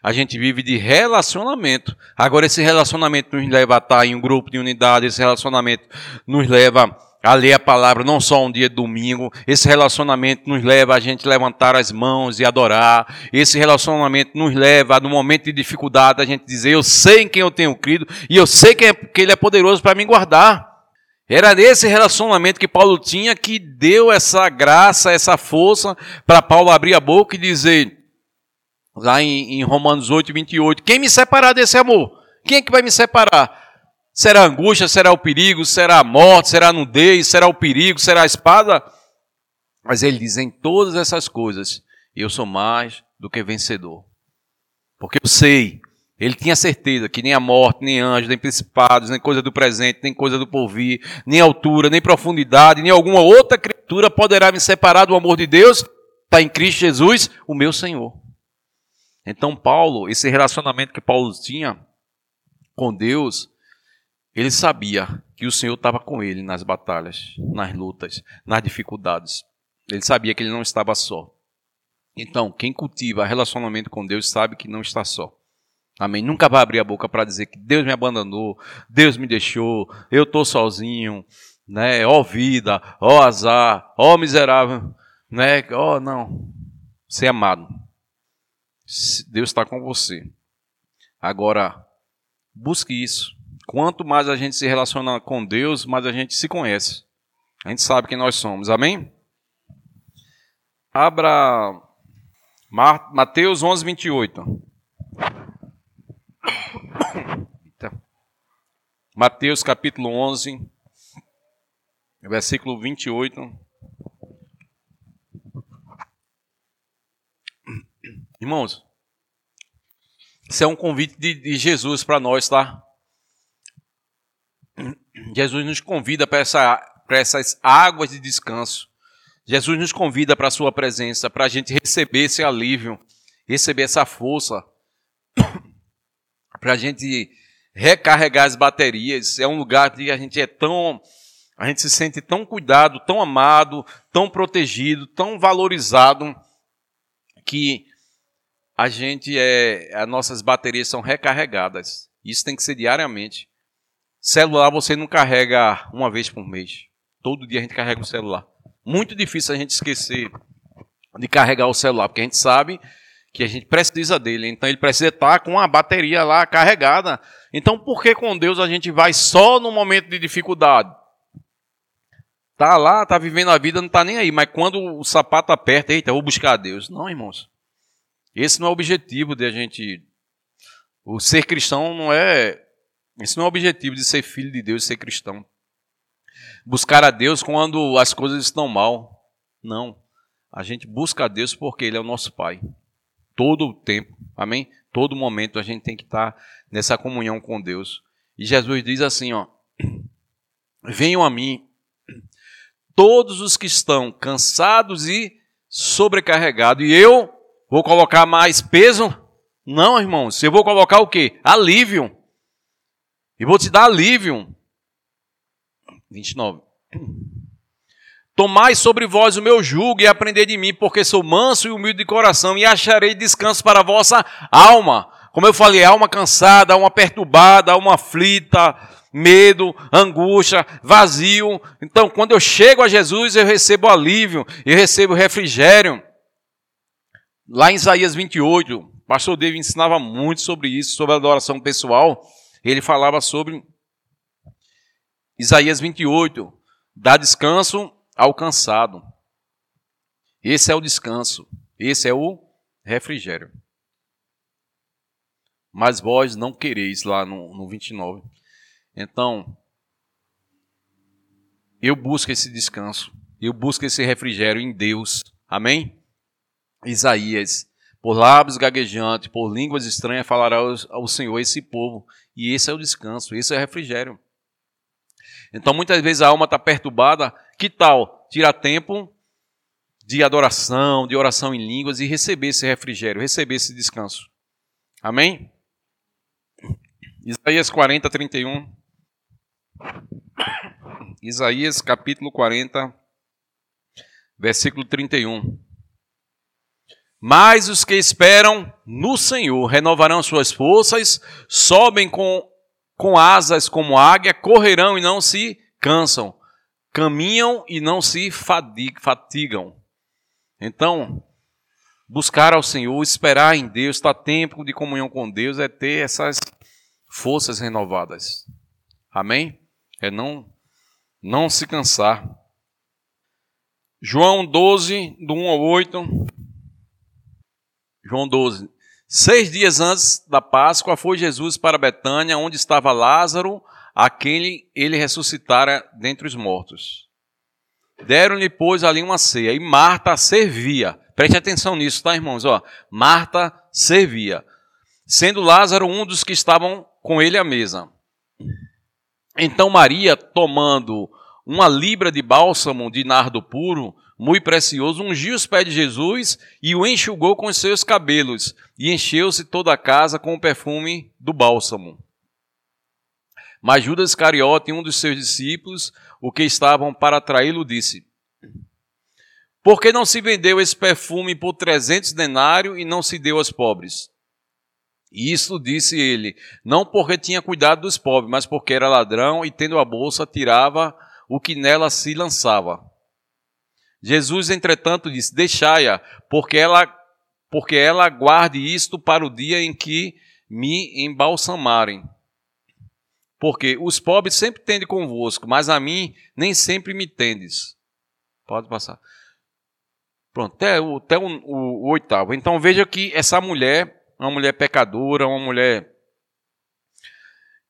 a gente vive de relacionamento. Agora, esse relacionamento nos leva a estar em um grupo de unidade, esse relacionamento nos leva a ler a palavra não só um dia de domingo, esse relacionamento nos leva a gente levantar as mãos e adorar, esse relacionamento nos leva, no momento de dificuldade, a gente dizer: Eu sei em quem eu tenho crido e eu sei que, é, que Ele é poderoso para me guardar. Era nesse relacionamento que Paulo tinha que deu essa graça, essa força para Paulo abrir a boca e dizer: lá em, em Romanos 8, 28. Quem me separar desse amor? Quem é que vai me separar? Será angústia, será o perigo, será a morte, será a nudez, será o perigo, será a espada? Mas ele diz: em todas essas coisas, eu sou mais do que vencedor. Porque eu sei, ele tinha certeza que nem a morte, nem anjos, nem principados, nem coisa do presente, nem coisa do porvir, nem altura, nem profundidade, nem alguma outra criatura poderá me separar do amor de Deus, está em Cristo Jesus, o meu Senhor. Então, Paulo, esse relacionamento que Paulo tinha com Deus, ele sabia que o Senhor estava com ele nas batalhas, nas lutas, nas dificuldades. Ele sabia que ele não estava só. Então, quem cultiva relacionamento com Deus sabe que não está só. Amém? Nunca vai abrir a boca para dizer que Deus me abandonou, Deus me deixou, eu estou sozinho, né? Ó vida, ó azar, ó miserável, né? Ó não. ser amado. Deus está com você. Agora, busque isso. Quanto mais a gente se relaciona com Deus, mais a gente se conhece. A gente sabe quem nós somos. Amém? Abra Mateus 11, 28. Mateus capítulo 11, versículo 28. Irmãos, isso é um convite de, de Jesus para nós, tá? Jesus nos convida para essa, essas águas de descanso. Jesus nos convida para a sua presença, para a gente receber esse alívio, receber essa força, para a gente recarregar as baterias. É um lugar que a gente é tão, a gente se sente tão cuidado, tão amado, tão protegido, tão valorizado, que a gente é, as nossas baterias são recarregadas. Isso tem que ser diariamente. Celular você não carrega uma vez por mês. Todo dia a gente carrega o celular. Muito difícil a gente esquecer de carregar o celular, porque a gente sabe que a gente precisa dele. Então ele precisa estar com a bateria lá carregada. Então por que com Deus a gente vai só no momento de dificuldade? Tá lá, tá vivendo a vida, não tá nem aí. Mas quando o sapato aperta, eita, vou buscar Deus. Não, irmãos. Esse não é o objetivo de a gente. O ser cristão não é. Esse não é o objetivo de ser filho de Deus e ser cristão. Buscar a Deus quando as coisas estão mal. Não. A gente busca a Deus porque Ele é o nosso Pai. Todo o tempo. Amém? Todo momento a gente tem que estar nessa comunhão com Deus. E Jesus diz assim, ó. Venham a mim todos os que estão cansados e sobrecarregados, e eu Vou colocar mais peso? Não, irmãos. Eu vou colocar o quê? Alívio. E vou te dar alívio. 29. Tomai sobre vós o meu jugo e aprendei de mim, porque sou manso e humilde de coração, e acharei descanso para a vossa alma. Como eu falei, alma cansada, alma perturbada, alma aflita, medo, angústia, vazio. Então, quando eu chego a Jesus, eu recebo alívio, eu recebo refrigério. Lá em Isaías 28, o pastor David ensinava muito sobre isso, sobre a adoração pessoal. Ele falava sobre Isaías 28, dá descanso ao cansado. Esse é o descanso, esse é o refrigério. Mas vós não quereis, lá no, no 29. Então, eu busco esse descanso, eu busco esse refrigério em Deus. Amém? Isaías, por lábios gaguejantes, por línguas estranhas falará ao Senhor esse povo. E esse é o descanso, esse é o refrigério. Então muitas vezes a alma está perturbada. Que tal tirar tempo de adoração, de oração em línguas e receber esse refrigério, receber esse descanso? Amém? Isaías 40, 31. Isaías capítulo 40, versículo 31. Mas os que esperam no Senhor renovarão suas forças, sobem com, com asas como águia, correrão e não se cansam, caminham e não se fatigam. Então, buscar ao Senhor, esperar em Deus, estar tempo de comunhão com Deus, é ter essas forças renovadas. Amém? É não, não se cansar. João 12, do 1 ao 8. João 12. Seis dias antes da Páscoa, foi Jesus para Betânia, onde estava Lázaro, a quem ele ressuscitara dentre os mortos. Deram-lhe, pois, ali uma ceia, e Marta servia. Preste atenção nisso, tá, irmãos? Ó, Marta servia, sendo Lázaro um dos que estavam com ele à mesa. Então Maria, tomando uma libra de bálsamo de nardo puro, muito precioso, ungiu os pés de Jesus e o enxugou com os seus cabelos, e encheu-se toda a casa com o perfume do bálsamo. Mas Judas Iscariote, um dos seus discípulos, o que estavam para traí-lo, disse: Por que não se vendeu esse perfume por trezentos denários e não se deu aos pobres? E isso disse ele, não porque tinha cuidado dos pobres, mas porque era ladrão e, tendo a bolsa, tirava o que nela se lançava. Jesus, entretanto, disse: Deixai-a, porque ela porque ela guarde isto para o dia em que me embalsamarem. Porque os pobres sempre tendem convosco, mas a mim nem sempre me tendes. Pode passar. Pronto, até, o, até o, o, o oitavo. Então veja que essa mulher, uma mulher pecadora, uma mulher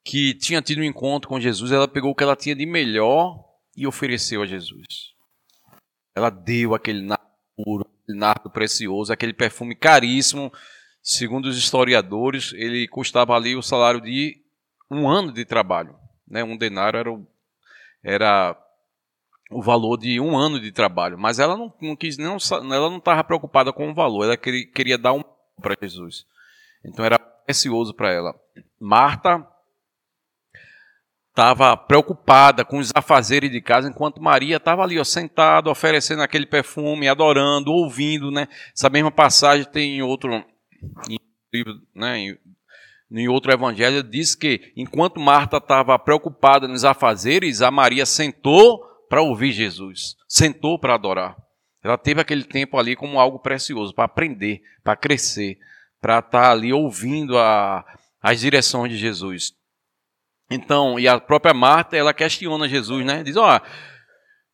que tinha tido um encontro com Jesus, ela pegou o que ela tinha de melhor e ofereceu a Jesus. Ela deu aquele nardo puro, aquele nardo precioso, aquele perfume caríssimo. Segundo os historiadores, ele custava ali o salário de um ano de trabalho. Né? Um denário era o, era o valor de um ano de trabalho. Mas ela não, não quis, não, ela não estava preocupada com o valor, ela queria, queria dar um para Jesus. Então era precioso para ela. Marta estava preocupada com os afazeres de casa, enquanto Maria estava ali, ó, sentada, oferecendo aquele perfume, adorando, ouvindo, né? Essa mesma passagem tem em outro, em, né, em, em outro evangelho, diz que enquanto Marta estava preocupada nos afazeres, a Maria sentou para ouvir Jesus, sentou para adorar. Ela teve aquele tempo ali como algo precioso, para aprender, para crescer, para estar tá ali ouvindo a, as direções de Jesus. Então, e a própria Marta, ela questiona Jesus, né? Diz, ó,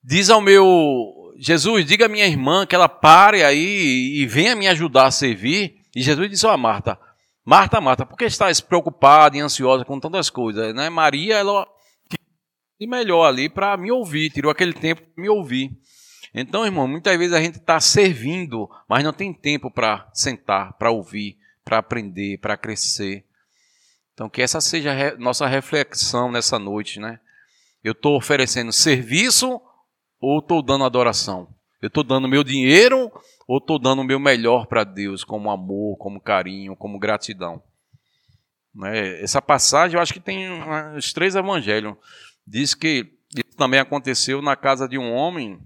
diz ao meu Jesus, diga à minha irmã que ela pare aí e venha me ajudar a servir. E Jesus disse, ó, Marta, Marta, Marta, por que estás preocupada e ansiosa com tantas coisas? Né? Maria, ela de melhor ali para me ouvir, tirou aquele tempo para me ouvir. Então, irmão, muitas vezes a gente está servindo, mas não tem tempo para sentar, para ouvir, para aprender, para crescer. Então, que essa seja a nossa reflexão nessa noite, né? Eu estou oferecendo serviço ou estou dando adoração? Eu estou dando meu dinheiro ou estou dando o meu melhor para Deus, como amor, como carinho, como gratidão? Né? Essa passagem, eu acho que tem os três evangelhos. Diz que isso também aconteceu na casa de um homem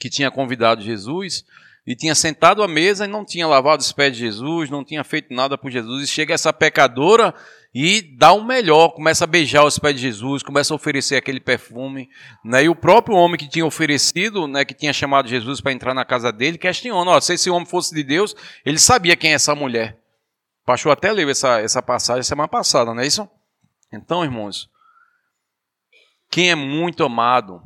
que tinha convidado Jesus e tinha sentado à mesa e não tinha lavado os pés de Jesus, não tinha feito nada por Jesus. E chega essa pecadora e dá o melhor, começa a beijar os pés de Jesus, começa a oferecer aquele perfume. Né? E o próprio homem que tinha oferecido, né, que tinha chamado Jesus para entrar na casa dele, questiona: se esse homem fosse de Deus, ele sabia quem é essa mulher. O pastor até leu essa, essa passagem semana passada, não é isso? Então, irmãos, quem é muito amado,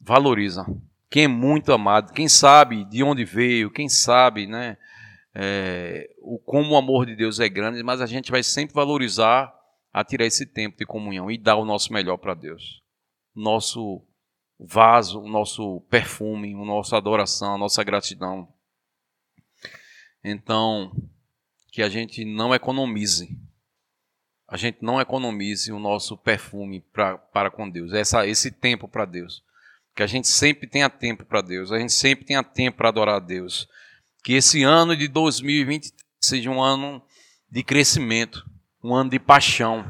valoriza quem é muito amado, quem sabe de onde veio, quem sabe, né, é, o, como o amor de Deus é grande, mas a gente vai sempre valorizar a tirar esse tempo de comunhão e dar o nosso melhor para Deus. Nosso vaso, o nosso perfume, a nossa adoração, a nossa gratidão. Então, que a gente não economize. A gente não economize o nosso perfume pra, para com Deus, essa, esse tempo para Deus. Que a gente sempre tenha tempo para Deus, a gente sempre tenha tempo para adorar a Deus. Que esse ano de 2020 seja um ano de crescimento, um ano de paixão.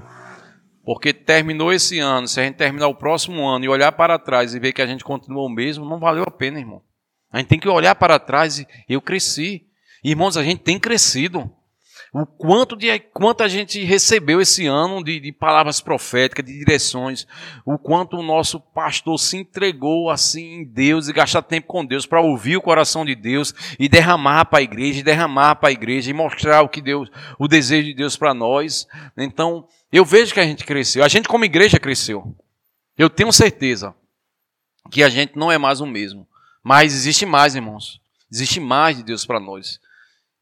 Porque terminou esse ano, se a gente terminar o próximo ano e olhar para trás e ver que a gente continuou o mesmo, não valeu a pena, irmão. A gente tem que olhar para trás e eu cresci. Irmãos, a gente tem crescido. O quanto, de, quanto a gente recebeu esse ano de, de, palavras proféticas, de direções, o quanto o nosso pastor se entregou assim em Deus e gastar tempo com Deus para ouvir o coração de Deus e derramar para a igreja, e derramar para a igreja e mostrar o que Deus, o desejo de Deus para nós. Então, eu vejo que a gente cresceu, a gente como igreja cresceu. Eu tenho certeza que a gente não é mais o mesmo, mas existe mais, irmãos. Existe mais de Deus para nós.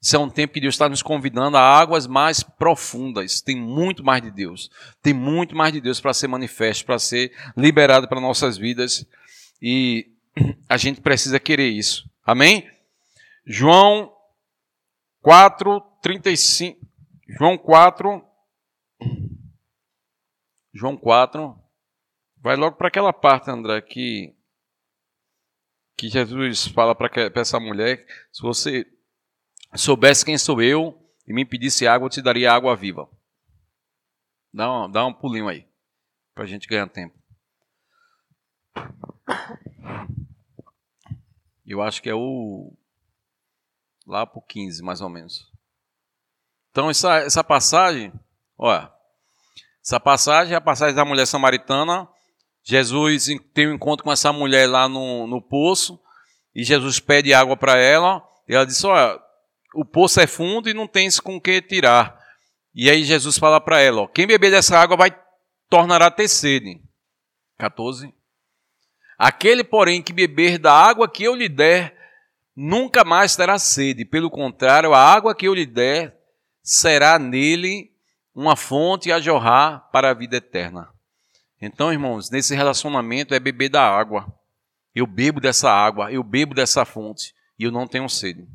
Isso é um tempo que Deus está nos convidando a águas mais profundas. Tem muito mais de Deus. Tem muito mais de Deus para ser manifesto, para ser liberado para nossas vidas. E a gente precisa querer isso. Amém? João 4, 35. João 4. João 4. Vai logo para aquela parte, André, que, que Jesus fala para essa mulher. Se você soubesse quem sou eu e me pedisse água, eu te daria água viva. Dá um, dá um pulinho aí, para a gente ganhar tempo. Eu acho que é o. lá para o 15, mais ou menos. Então, essa, essa passagem, olha, essa passagem é a passagem da mulher samaritana. Jesus tem um encontro com essa mulher lá no, no poço, e Jesus pede água para ela, e ela diz: Olha, o poço é fundo e não tens com que tirar. E aí Jesus fala para ela: ó, quem beber dessa água vai tornará a ter sede. 14. Aquele, porém, que beber da água que eu lhe der, nunca mais terá sede. Pelo contrário, a água que eu lhe der será nele uma fonte a jorrar para a vida eterna. Então, irmãos, nesse relacionamento é beber da água. Eu bebo dessa água, eu bebo dessa fonte e eu não tenho sede.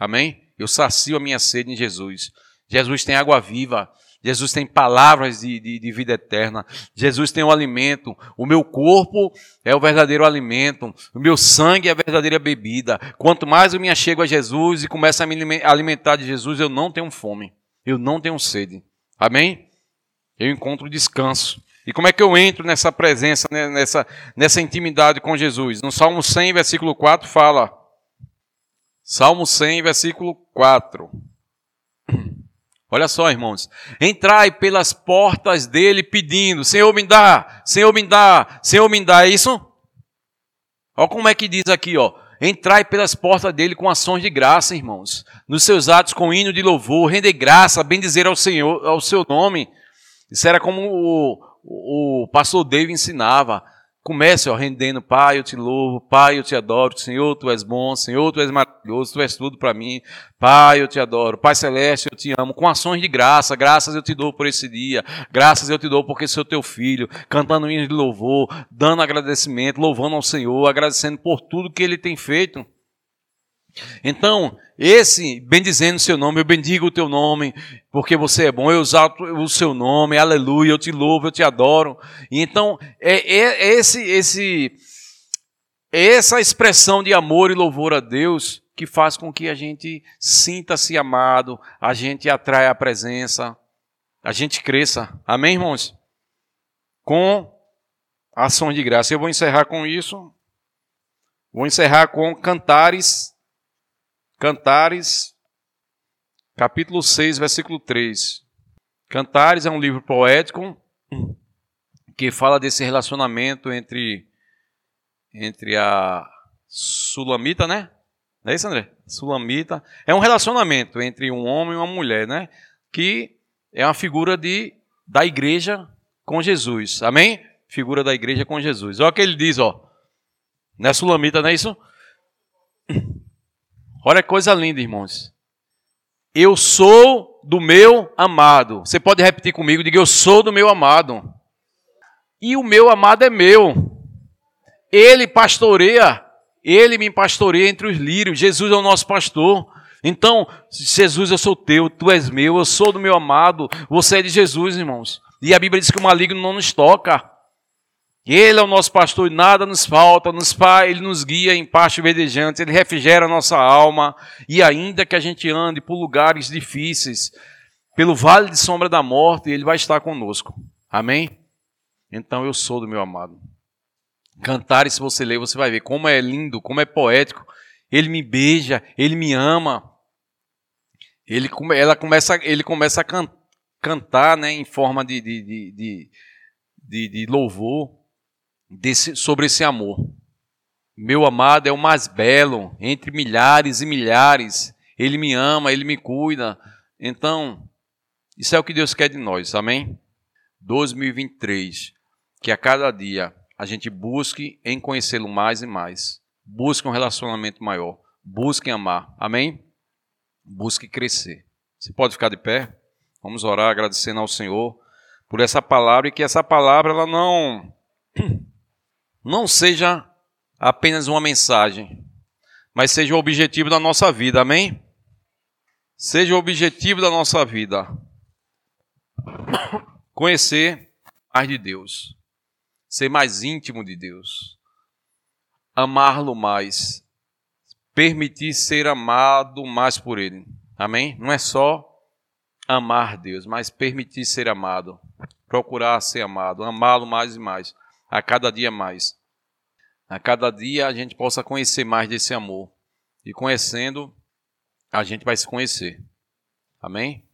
Amém? Eu sacio a minha sede em Jesus. Jesus tem água viva. Jesus tem palavras de, de, de, vida eterna. Jesus tem o alimento. O meu corpo é o verdadeiro alimento. O meu sangue é a verdadeira bebida. Quanto mais eu me achego a Jesus e começo a me alimentar de Jesus, eu não tenho fome. Eu não tenho sede. Amém? Eu encontro descanso. E como é que eu entro nessa presença, né, nessa, nessa intimidade com Jesus? No Salmo 100, versículo 4, fala. Salmo 100, versículo 4. Olha só, irmãos. Entrai pelas portas dele pedindo: Senhor, me dá, Senhor, me dá, Senhor, me dá. É isso? Olha como é que diz aqui, ó. Entrai pelas portas dele com ações de graça, irmãos. Nos seus atos com hino de louvor, render graça, bendizer ao Senhor, ao seu nome. Isso era como o, o, pastor David ensinava. Comece, ó, rendendo, Pai, eu te louvo, Pai, eu te adoro, Senhor, tu és bom, Senhor, tu és maravilhoso, tu és tudo para mim, Pai, eu te adoro, Pai Celeste, eu te amo, com ações de graça, graças eu te dou por esse dia, graças eu te dou porque sou teu filho, cantando hinos de louvor, dando agradecimento, louvando ao Senhor, agradecendo por tudo que Ele tem feito. Então, esse, bendizendo o seu nome, eu bendigo o teu nome, porque você é bom, eu exalto o seu nome, aleluia, eu te louvo, eu te adoro. Então, é, é, é esse, esse, é essa expressão de amor e louvor a Deus que faz com que a gente sinta-se amado, a gente atrai a presença, a gente cresça. Amém, irmãos? Com ações de graça. Eu vou encerrar com isso. Vou encerrar com cantares Cantares, capítulo 6, versículo 3. Cantares é um livro poético que fala desse relacionamento entre entre a Sulamita, né? Não é isso, André? Sulamita. É um relacionamento entre um homem e uma mulher, né? Que é uma figura de, da igreja com Jesus. Amém? Figura da igreja com Jesus. Olha o que ele diz, ó. Não é Sulamita, não é isso? Olha que coisa linda, irmãos. Eu sou do meu amado. Você pode repetir comigo? Diga: Eu sou do meu amado. E o meu amado é meu. Ele pastoreia, ele me pastoreia entre os lírios. Jesus é o nosso pastor. Então, Jesus, eu sou teu, tu és meu, eu sou do meu amado, você é de Jesus, irmãos. E a Bíblia diz que o maligno não nos toca. Ele é o nosso pastor e nada nos falta, nos faz, ele nos guia em pastos verdejantes, ele refrigera a nossa alma, e ainda que a gente ande por lugares difíceis, pelo vale de sombra da morte, ele vai estar conosco. Amém? Então eu sou do meu amado. Cantar, e se você ler, você vai ver como é lindo, como é poético. Ele me beija, ele me ama. Ele, ela começa, ele começa a can, cantar né, em forma de, de, de, de, de louvor desse, sobre esse amor. Meu amado é o mais belo entre milhares e milhares. Ele me ama, ele me cuida. Então, isso é o que Deus quer de nós, amém? 2023, que a cada dia a gente busque em conhecê-lo mais e mais. Busque um relacionamento maior. Busque amar, amém? Busque crescer. Você pode ficar de pé? Vamos orar agradecendo ao Senhor por essa palavra e que essa palavra ela não não seja apenas uma mensagem, mas seja o objetivo da nossa vida, amém? Seja o objetivo da nossa vida. Conhecer mais de Deus, ser mais íntimo de Deus, amá-lo mais, permitir ser amado mais por Ele, amém? Não é só amar Deus, mas permitir ser amado, procurar ser amado, amá-lo mais e mais a cada dia mais. A cada dia a gente possa conhecer mais desse amor. E conhecendo, a gente vai se conhecer. Amém?